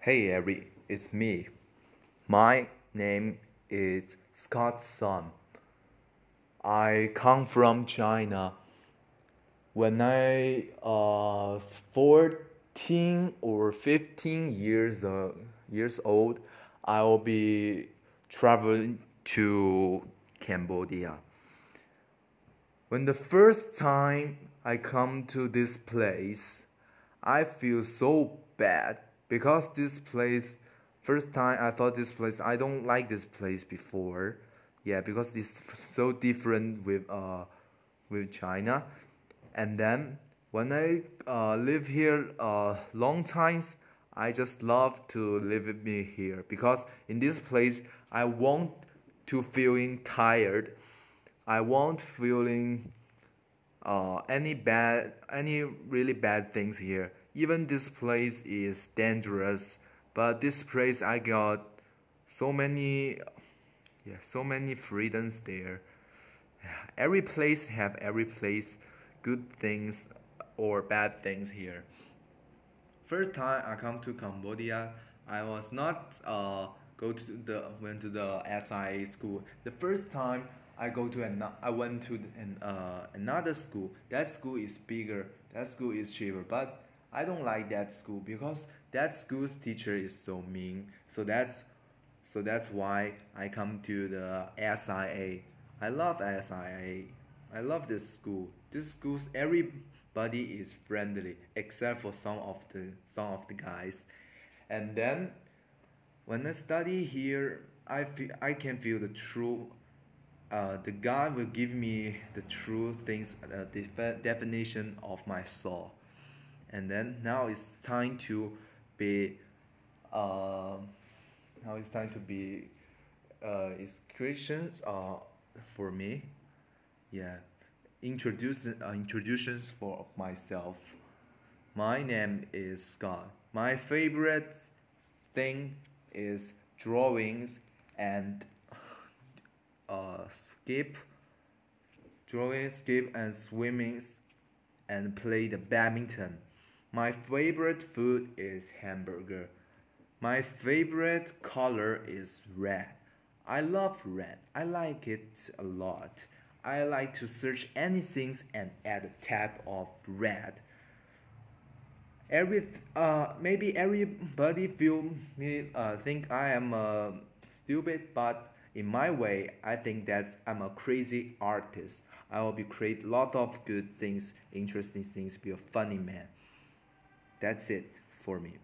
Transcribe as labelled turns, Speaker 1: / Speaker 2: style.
Speaker 1: Hey Eric, it's me. My name is Scott Sun. I come from China. When I uh 14 or 15 years uh, years old, I will be traveling to Cambodia. When the first time I come to this place, I feel so bad because this place first time I thought this place I don't like this place before. Yeah, because it's so different with uh with China. And then when I uh, live here uh, long times, I just love to live with me here because in this place I want to feeling tired. I won't feeling uh, any bad any really bad things here. Even this place is dangerous, but this place I got so many yeah so many freedoms there. Every place have every place good things or bad things here. First time I come to Cambodia, I was not uh, go to the went to the SIA school. The first time I go to an I went to an, uh, another school. That school is bigger. That school is cheaper. But I don't like that school because that school's teacher is so mean. So that's so that's why I come to the SIA. I love SIA. I love this school. This school's everybody is friendly except for some of the some of the guys. And then when I study here, I feel I can feel the true. Uh, the God will give me the true things, uh, the definition of my soul, and then now it's time to be. Uh, now it's time to be. Uh, is Christians uh, for me, yeah. Introduce uh, introductions for myself. My name is Scott. My favorite thing is drawings and uh, skip, drawing, skip, and swimming, and play the badminton. My favorite food is hamburger. My favorite color is red. I love red. I like it a lot. I like to search anything and add a tab of red every uh maybe everybody feel me uh think I am uh, stupid, but in my way, I think that I'm a crazy artist. I will be create lots of good things, interesting things, be a funny man. That's it for me.